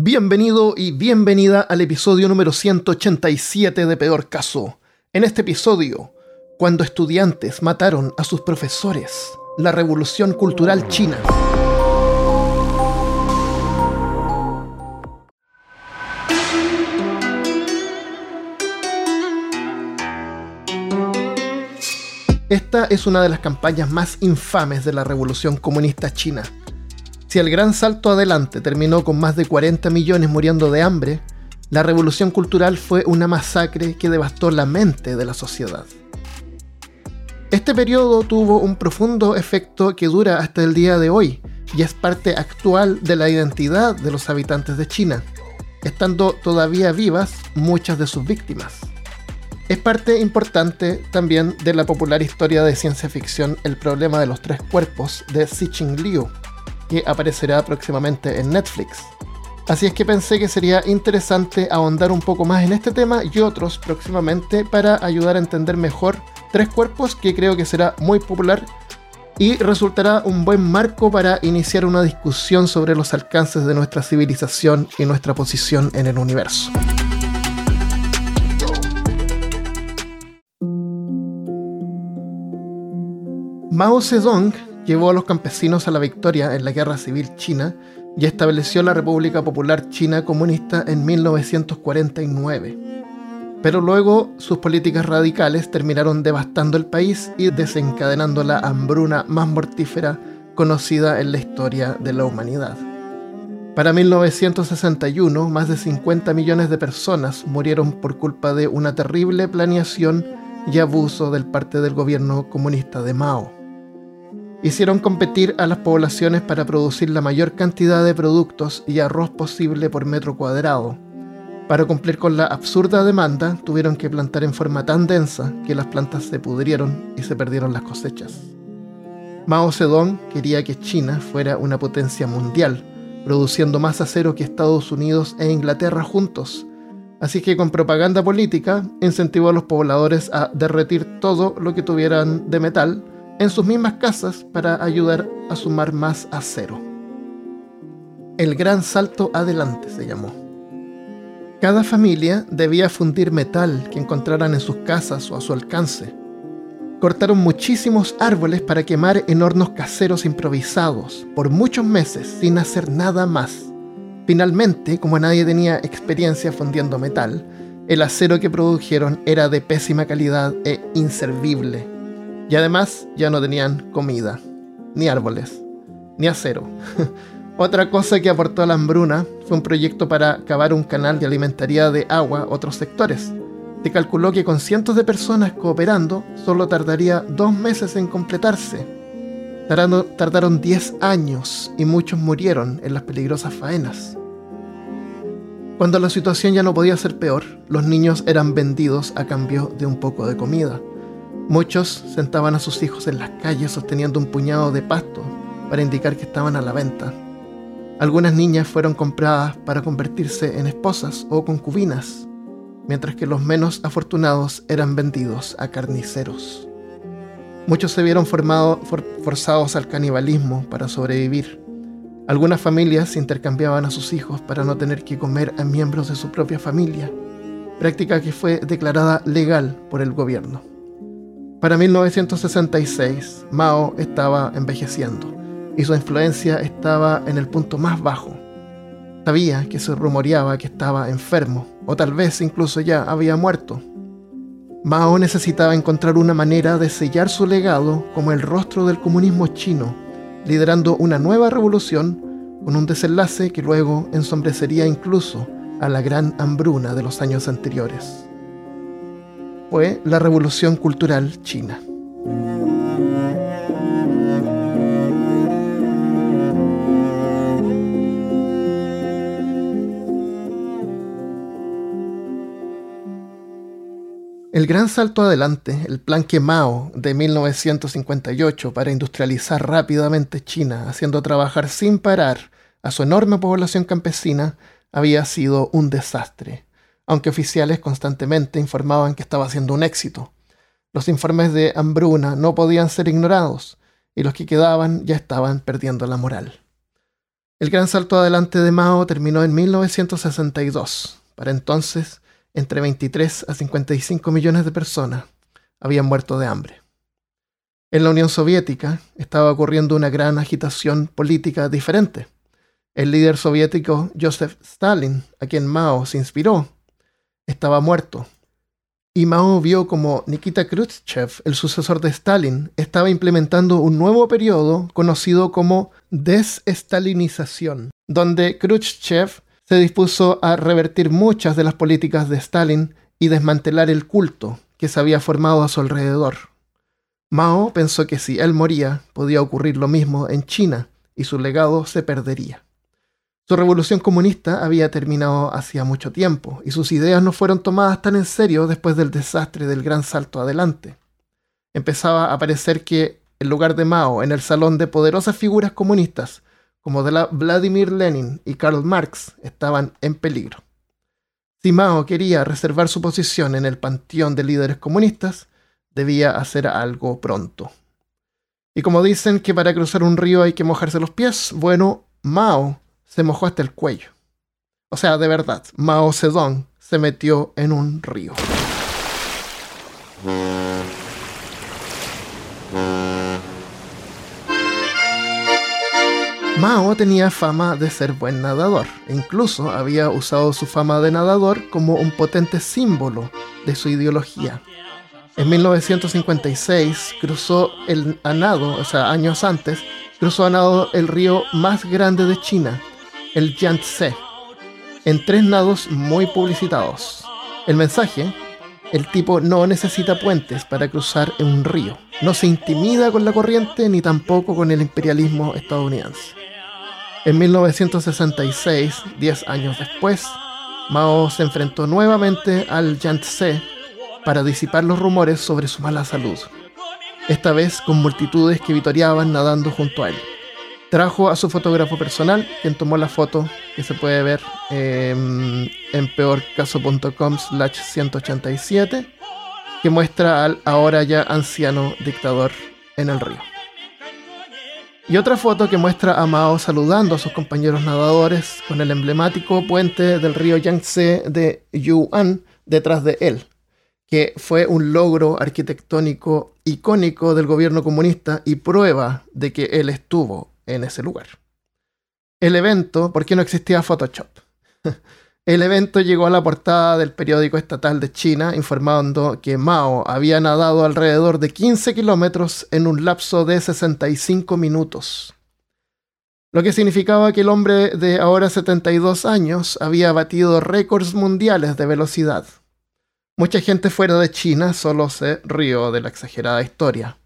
Bienvenido y bienvenida al episodio número 187 de Peor Caso. En este episodio, cuando estudiantes mataron a sus profesores, la revolución cultural china. Esta es una de las campañas más infames de la revolución comunista china. Si el gran salto adelante terminó con más de 40 millones muriendo de hambre, la revolución cultural fue una masacre que devastó la mente de la sociedad. Este periodo tuvo un profundo efecto que dura hasta el día de hoy y es parte actual de la identidad de los habitantes de China, estando todavía vivas muchas de sus víctimas. Es parte importante también de la popular historia de ciencia ficción El problema de los tres cuerpos de Xixing Liu, que aparecerá próximamente en Netflix. Así es que pensé que sería interesante ahondar un poco más en este tema y otros próximamente para ayudar a entender mejor Tres Cuerpos, que creo que será muy popular y resultará un buen marco para iniciar una discusión sobre los alcances de nuestra civilización y nuestra posición en el universo. Mao Zedong llevó a los campesinos a la victoria en la Guerra Civil China y estableció la República Popular China Comunista en 1949. Pero luego sus políticas radicales terminaron devastando el país y desencadenando la hambruna más mortífera conocida en la historia de la humanidad. Para 1961, más de 50 millones de personas murieron por culpa de una terrible planeación y abuso del parte del gobierno comunista de Mao hicieron competir a las poblaciones para producir la mayor cantidad de productos y arroz posible por metro cuadrado. Para cumplir con la absurda demanda, tuvieron que plantar en forma tan densa que las plantas se pudrieron y se perdieron las cosechas. Mao Zedong quería que China fuera una potencia mundial, produciendo más acero que Estados Unidos e Inglaterra juntos. Así que con propaganda política incentivó a los pobladores a derretir todo lo que tuvieran de metal en sus mismas casas para ayudar a sumar más acero. El gran salto adelante se llamó. Cada familia debía fundir metal que encontraran en sus casas o a su alcance. Cortaron muchísimos árboles para quemar en hornos caseros improvisados por muchos meses sin hacer nada más. Finalmente, como nadie tenía experiencia fundiendo metal, el acero que produjeron era de pésima calidad e inservible y además ya no tenían comida, ni árboles, ni acero. Otra cosa que aportó a la hambruna fue un proyecto para cavar un canal de alimentaría de agua a otros sectores. Se calculó que con cientos de personas cooperando solo tardaría dos meses en completarse. Tardaron 10 años y muchos murieron en las peligrosas faenas. Cuando la situación ya no podía ser peor, los niños eran vendidos a cambio de un poco de comida. Muchos sentaban a sus hijos en las calles sosteniendo un puñado de pasto para indicar que estaban a la venta. Algunas niñas fueron compradas para convertirse en esposas o concubinas, mientras que los menos afortunados eran vendidos a carniceros. Muchos se vieron forzados al canibalismo para sobrevivir. Algunas familias intercambiaban a sus hijos para no tener que comer a miembros de su propia familia, práctica que fue declarada legal por el gobierno. Para 1966, Mao estaba envejeciendo y su influencia estaba en el punto más bajo. Sabía que se rumoreaba que estaba enfermo o tal vez incluso ya había muerto. Mao necesitaba encontrar una manera de sellar su legado como el rostro del comunismo chino, liderando una nueva revolución con un desenlace que luego ensombrecería incluso a la gran hambruna de los años anteriores fue la Revolución Cultural China. El gran salto adelante, el plan que Mao de 1958 para industrializar rápidamente China, haciendo trabajar sin parar a su enorme población campesina, había sido un desastre aunque oficiales constantemente informaban que estaba siendo un éxito. Los informes de hambruna no podían ser ignorados, y los que quedaban ya estaban perdiendo la moral. El gran salto adelante de Mao terminó en 1962. Para entonces, entre 23 a 55 millones de personas habían muerto de hambre. En la Unión Soviética estaba ocurriendo una gran agitación política diferente. El líder soviético Joseph Stalin, a quien Mao se inspiró, estaba muerto. Y Mao vio como Nikita Khrushchev, el sucesor de Stalin, estaba implementando un nuevo periodo conocido como desestalinización, donde Khrushchev se dispuso a revertir muchas de las políticas de Stalin y desmantelar el culto que se había formado a su alrededor. Mao pensó que si él moría, podía ocurrir lo mismo en China y su legado se perdería. Su revolución comunista había terminado hacía mucho tiempo y sus ideas no fueron tomadas tan en serio después del desastre del gran salto adelante. Empezaba a parecer que el lugar de Mao en el salón de poderosas figuras comunistas como de la Vladimir Lenin y Karl Marx estaban en peligro. Si Mao quería reservar su posición en el panteón de líderes comunistas, debía hacer algo pronto. Y como dicen que para cruzar un río hay que mojarse los pies, bueno, Mao se mojó hasta el cuello. O sea, de verdad, Mao Zedong se metió en un río. Mao tenía fama de ser buen nadador e incluso había usado su fama de nadador como un potente símbolo de su ideología. En 1956 cruzó el a nado, o sea, años antes, cruzó a nado el río más grande de China, el Yangtze, en tres nados muy publicitados. El mensaje, el tipo no necesita puentes para cruzar un río, no se intimida con la corriente ni tampoco con el imperialismo estadounidense. En 1966, 10 años después, Mao se enfrentó nuevamente al Yangtze para disipar los rumores sobre su mala salud, esta vez con multitudes que vitoreaban nadando junto a él. Trajo a su fotógrafo personal, quien tomó la foto que se puede ver en peorcaso.com slash 187, que muestra al ahora ya anciano dictador en el río. Y otra foto que muestra a Mao saludando a sus compañeros nadadores con el emblemático puente del río Yangtze de Yuan detrás de él, que fue un logro arquitectónico icónico del gobierno comunista y prueba de que él estuvo en ese lugar. El evento, ¿por qué no existía Photoshop? El evento llegó a la portada del periódico estatal de China informando que Mao había nadado alrededor de 15 kilómetros en un lapso de 65 minutos. Lo que significaba que el hombre de ahora 72 años había batido récords mundiales de velocidad. Mucha gente fuera de China solo se rió de la exagerada historia,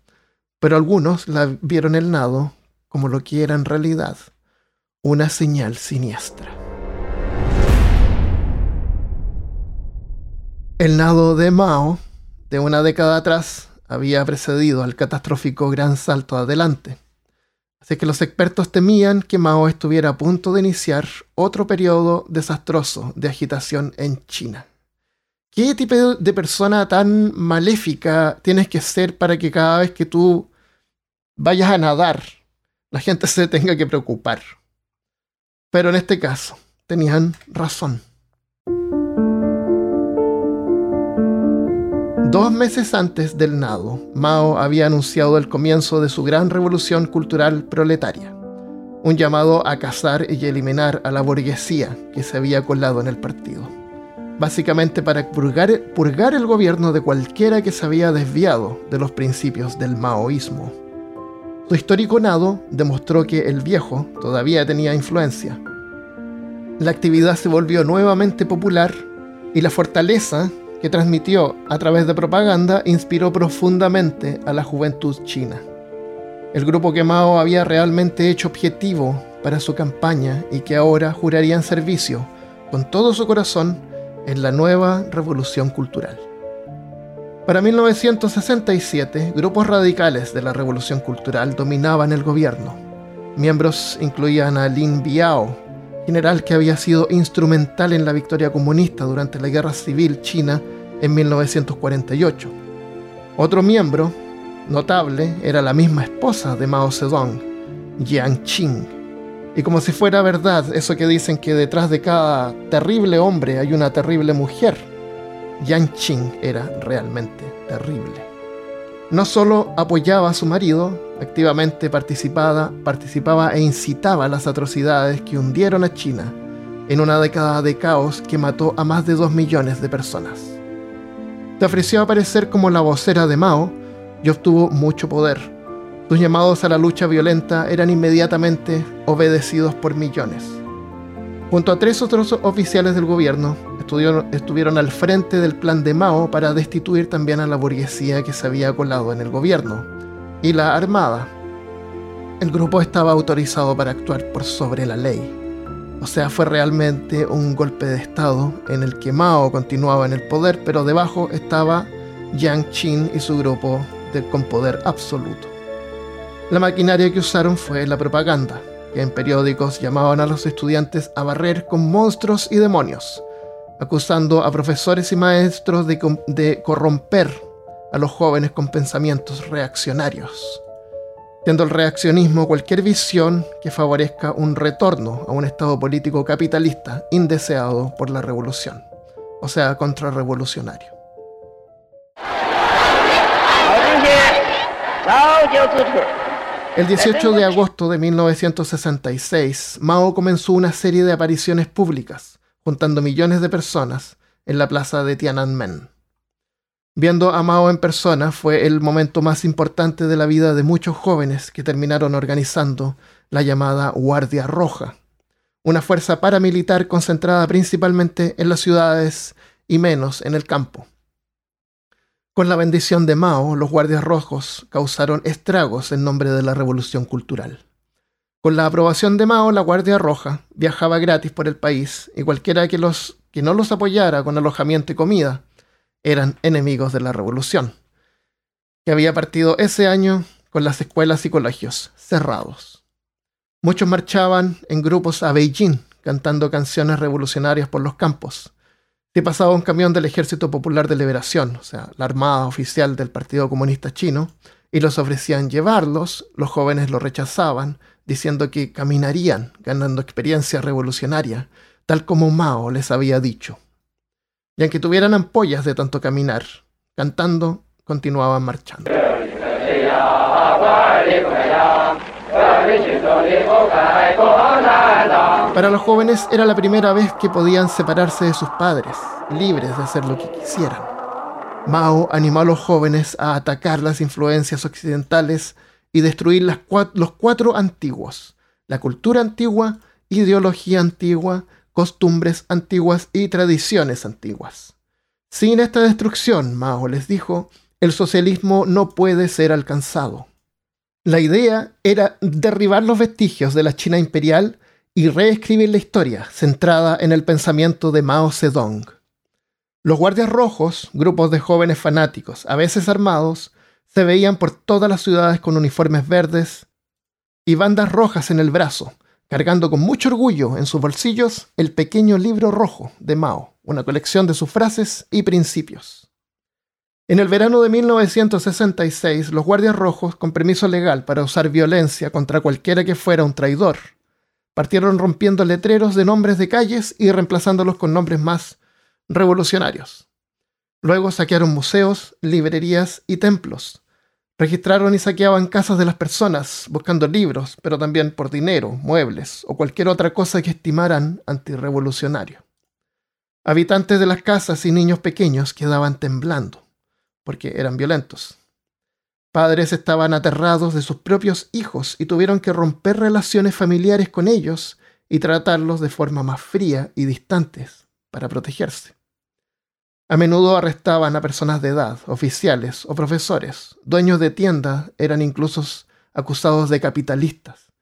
pero algunos la vieron el nado como lo que era en realidad, una señal siniestra. El nado de Mao, de una década atrás, había precedido al catastrófico gran salto adelante. Así que los expertos temían que Mao estuviera a punto de iniciar otro periodo desastroso de agitación en China. ¿Qué tipo de persona tan maléfica tienes que ser para que cada vez que tú vayas a nadar, la gente se tenga que preocupar? Pero en este caso, tenían razón. Dos meses antes del nado, Mao había anunciado el comienzo de su gran revolución cultural proletaria, un llamado a cazar y eliminar a la burguesía que se había colado en el partido, básicamente para purgar, el gobierno de cualquiera que se había desviado de los principios del maoísmo. Su histórico nado demostró que el viejo todavía tenía influencia. La actividad se volvió nuevamente popular y la fortaleza que transmitió a través de propaganda inspiró profundamente a la juventud china. El grupo que Mao había realmente hecho objetivo para su campaña y que ahora jurarían servicio con todo su corazón en la nueva revolución cultural. Para 1967, grupos radicales de la revolución cultural dominaban el gobierno. Miembros incluían a Lin Biao, general que había sido instrumental en la victoria comunista durante la Guerra Civil China en 1948. Otro miembro notable era la misma esposa de Mao Zedong, Jiang Qing. Y como si fuera verdad eso que dicen que detrás de cada terrible hombre hay una terrible mujer, Yang Qing era realmente terrible. No solo apoyaba a su marido, activamente participaba, participaba e incitaba las atrocidades que hundieron a China en una década de caos que mató a más de dos millones de personas. Se ofreció a aparecer como la vocera de Mao y obtuvo mucho poder. Sus llamados a la lucha violenta eran inmediatamente obedecidos por millones. Junto a tres otros oficiales del gobierno, estuvieron, al frente del plan de Mao para destituir también a la burguesía que se había colado en el gobierno y la armada. El grupo estaba autorizado para actuar por sobre la ley. O sea, fue realmente un golpe de Estado en el que Mao continuaba en el poder, pero debajo estaba Yang Qin y su grupo con poder absoluto. La maquinaria que usaron fue la propaganda, que en periódicos llamaban a los estudiantes a barrer con monstruos y demonios, acusando a profesores y maestros de, corromper a los jóvenes con pensamientos reaccionarios, siendo el reaccionismo cualquier visión que favorezca un retorno a un estado político capitalista indeseado por la revolución, o sea, contrarrevolucionario. El 18 de agosto de 1966, Mao comenzó una serie de apariciones públicas, juntando millones de personas en la plaza de Tiananmen. Viendo a Mao en persona fue el momento más importante de la vida de muchos jóvenes que terminaron organizando la llamada Guardia Roja, una fuerza paramilitar concentrada principalmente en las ciudades y menos en el campo. Con la bendición de Mao, los guardias rojos causaron estragos en nombre de la revolución cultural. Con la aprobación de Mao, la Guardia Roja viajaba gratis por el país y cualquiera que, los, que no los apoyara con alojamiento y comida eran enemigos de la revolución, que había partido ese año con las escuelas y colegios cerrados. Muchos marchaban en grupos a Beijing cantando canciones revolucionarias por los campos, se pasaba un camión del Ejército Popular de Liberación, o sea, la armada oficial del Partido Comunista Chino, y los ofrecían llevarlos, los jóvenes lo rechazaban, diciendo que caminarían, ganando experiencia revolucionaria, tal como Mao les había dicho. Y aunque tuvieran ampollas de tanto caminar, cantando, continuaban marchando. Para los jóvenes era la primera vez que podían separarse de sus padres, libres de hacer lo que quisieran. Mao animó a los jóvenes a atacar las influencias occidentales y destruir los cuatro antiguos, la cultura antigua, ideología antigua, costumbres antiguas y tradiciones antiguas. Sin esta destrucción, Mao les dijo, el socialismo no puede ser alcanzado. La idea era derribar los vestigios de la China imperial y reescribir la historia centrada en el pensamiento de Mao Zedong. Los guardias rojos, grupos de jóvenes fanáticos, a veces armados, se veían por todas las ciudades con uniformes verdes y bandas rojas en el brazo, cargando con mucho orgullo en sus bolsillos el pequeño libro rojo de Mao, una colección de sus frases y principios. En el verano de 1966, los guardias rojos, con permiso legal para usar violencia contra cualquiera que fuera un traidor, partieron rompiendo letreros de nombres de calles y reemplazándolos con nombres más revolucionarios. Luego saquearon museos, librerías y templos. Registraron y saqueaban casas de las personas, buscando libros, pero también por dinero, muebles o cualquier otra cosa que estimaran antirrevolucionario. Habitantes de las casas y niños pequeños quedaban temblando porque eran violentos. Padres estaban aterrados de sus propios hijos y tuvieron que romper relaciones familiares con ellos y tratarlos de forma más fría y distantes para protegerse. A menudo arrestaban a personas de edad, oficiales o profesores. Dueños de tiendas eran incluso acusados de capitalistas.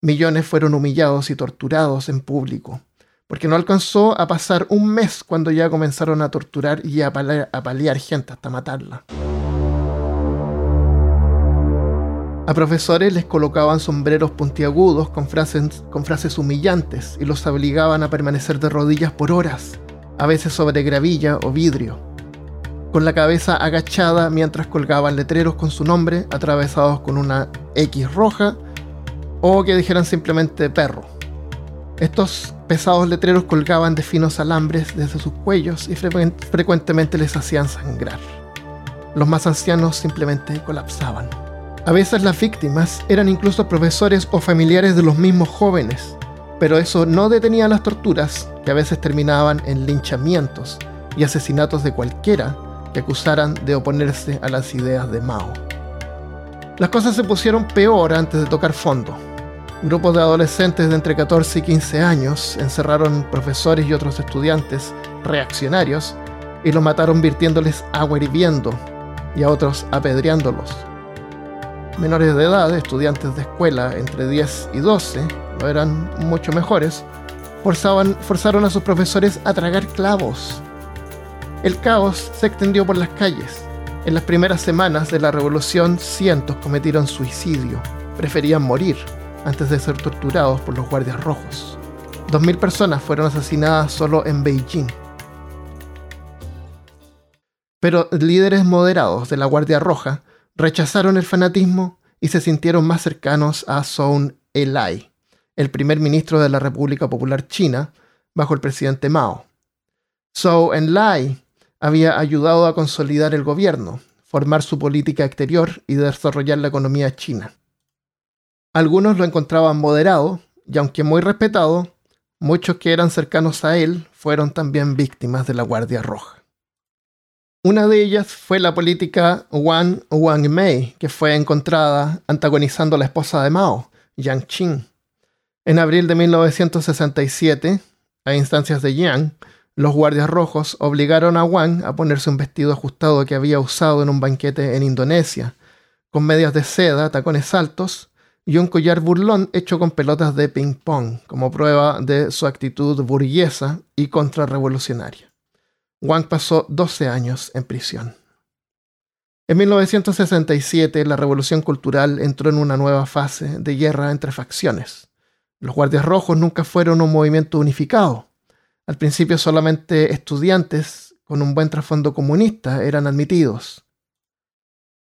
Millones fueron humillados y torturados en público, porque no alcanzó a pasar un mes cuando ya comenzaron a torturar y a paliar, gente hasta matarla. A profesores les colocaban sombreros puntiagudos con frases, con frases humillantes y los obligaban a permanecer de rodillas por horas, a veces sobre gravilla o vidrio, con la cabeza agachada mientras colgaban letreros con su nombre atravesados con una X roja o que dijeran simplemente perro Estos pesados letreros colgaban de finos alambres desde sus cuellos y frecuentemente les hacían sangrar. Los más ancianos simplemente colapsaban. A veces las víctimas eran incluso profesores o familiares de los mismos jóvenes, pero eso no detenía las torturas, que a veces terminaban en linchamientos y asesinatos de cualquiera que acusaran de oponerse a las ideas de Mao. Las cosas se pusieron peor antes de tocar fondo. Grupos de adolescentes de entre 14 y 15 años encerraron profesores y otros estudiantes reaccionarios y los mataron virtiéndoles agua hirviendo y a otros apedreándolos. Menores de edad, estudiantes de escuela entre 10 y 12, no eran mucho mejores, forzaban, forzaron a sus profesores a tragar clavos. El caos se extendió por las calles. En las primeras semanas de la revolución, cientos cometieron suicidio. Preferían morir antes de ser torturados por los guardias rojos. 2.000 personas fueron asesinadas solo en Beijing. Pero líderes moderados de la Guardia Roja rechazaron el fanatismo y se sintieron más cercanos a Zhou Enlai, el primer ministro de la República Popular China bajo el presidente Mao. Zhou Enlai había ayudado a consolidar el gobierno, formar su política exterior y desarrollar la economía china. Algunos lo encontraban moderado, y aunque muy respetado, muchos que eran cercanos a él fueron también víctimas de la Guardia Roja. Una de ellas fue la política Wang Wangmei, que fue encontrada antagonizando a la esposa de Mao, Yang Qing. En abril de 1967, a instancias de Yang, los guardias rojos obligaron a Wang a ponerse un vestido ajustado que había usado en un banquete en Indonesia, con medias de seda, tacones altos y un collar burlón hecho con pelotas de ping-pong, como prueba de su actitud burguesa y contrarrevolucionaria. Wang pasó 12 años en prisión. En 1967, la revolución cultural entró en una nueva fase de guerra entre facciones. Los guardias rojos nunca fueron un movimiento unificado. Al principio solamente estudiantes con un buen trasfondo comunista eran admitidos.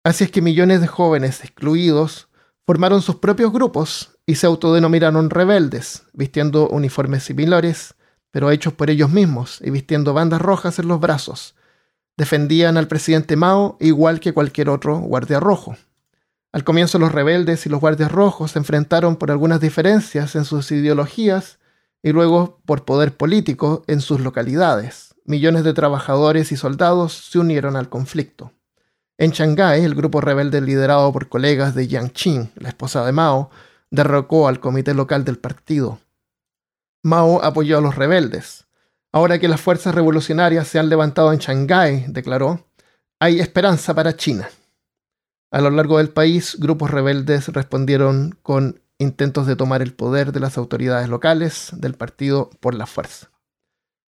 Así es que millones de jóvenes excluidos formaron sus propios grupos y se autodenominaron rebeldes, vistiendo uniformes similares pero hechos por ellos mismos y vistiendo bandas rojas en los brazos. Defendían al presidente Mao igual que cualquier otro guardia rojo. Al comienzo los rebeldes y los guardias rojos se enfrentaron por algunas diferencias en sus ideologías y luego por poder político en sus localidades. Millones de trabajadores y soldados se unieron al conflicto. En Shanghái, el grupo rebelde liderado por colegas de Yang Qing, la esposa de Mao, derrocó al comité local del partido. Mao apoyó a los rebeldes. Ahora que las fuerzas revolucionarias se han levantado en Shanghái, declaró, hay esperanza para China. A lo largo del país, grupos rebeldes respondieron con intentos de tomar el poder de las autoridades locales del partido por la fuerza.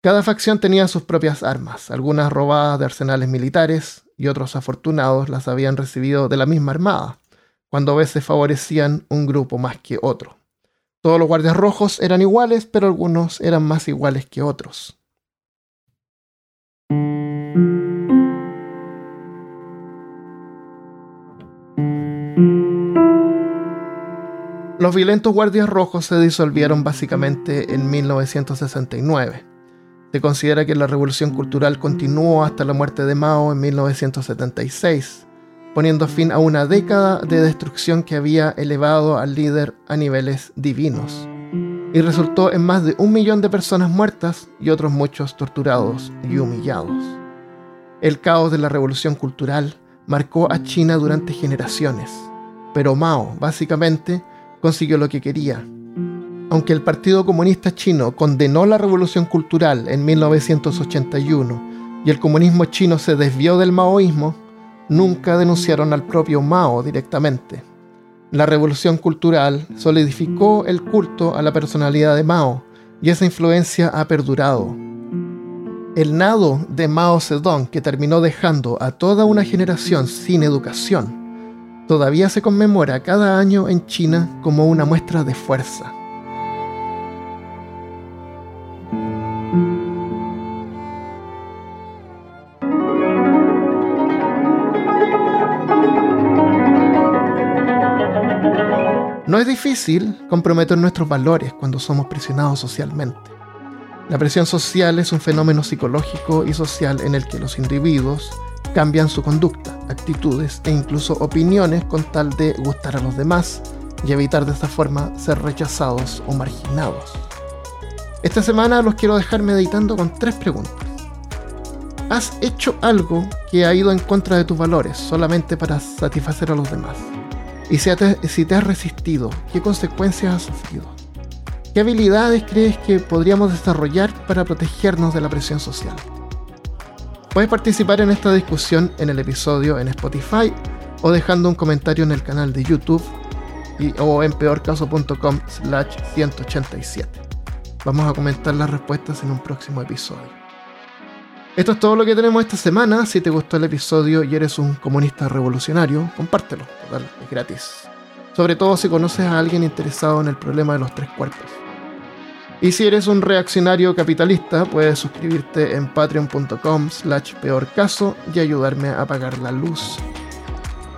Cada facción tenía sus propias armas, algunas robadas de arsenales militares y otros afortunados las habían recibido de la misma armada, cuando a veces favorecían un grupo más que otro. Todos los guardias rojos eran iguales, pero algunos eran más iguales que otros. Los violentos guardias rojos se disolvieron básicamente en 1969. Se considera que la revolución cultural continuó hasta la muerte de Mao en 1976, poniendo fin a una década de destrucción que había elevado al líder a niveles divinos, y resultó en más de un millón de personas muertas y otros muchos torturados y humillados. El caos de la revolución cultural marcó a China durante generaciones, pero Mao, básicamente, consiguió lo que quería. Aunque el Partido Comunista Chino condenó la revolución cultural en 1981 y el comunismo chino se desvió del maoísmo, nunca denunciaron al propio Mao directamente. La revolución cultural solidificó el culto a la personalidad de Mao y esa influencia ha perdurado. El nado de Mao Zedong que terminó dejando a toda una generación sin educación todavía se conmemora cada año en China como una muestra de fuerza. No es difícil comprometer nuestros valores cuando somos presionados socialmente. La presión social es un fenómeno psicológico y social en el que los individuos cambian su conducta, actitudes e incluso opiniones con tal de gustar a los demás y evitar de esta forma ser rechazados o marginados. Esta semana los quiero dejar meditando con tres preguntas. ¿Has hecho algo que ha ido en contra de tus valores solamente para satisfacer a los demás? Y si te, has resistido, ¿qué consecuencias has sufrido? ¿Qué habilidades crees que podríamos desarrollar para protegernos de la presión social? Puedes participar en esta discusión en el episodio en Spotify o dejando un comentario en el canal de YouTube o en peorcaso.com slash 187. Vamos a comentar las respuestas en un próximo episodio. Esto es todo lo que tenemos esta semana. Si te gustó el episodio y eres un comunista revolucionario, compártelo. es gratis. Sobre todo si conoces a alguien interesado en el problema de los tres cuerpos. Y si eres un reaccionario capitalista, puedes suscribirte en patreon.com slash peorcaso y ayudarme a pagar la luz.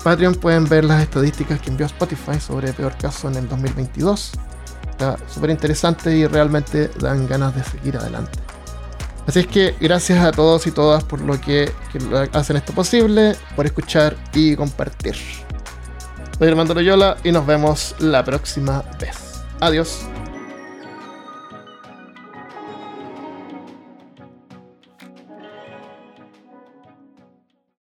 Patreon pueden ver las estadísticas que envió Spotify sobre Peor Caso en el 2022. Está súper interesante y realmente dan ganas de seguir adelante. Así es que gracias a todos y todas por lo que, hacen esto posible, por escuchar y compartir. Soy Armando Loyola y nos vemos la próxima vez. Adiós.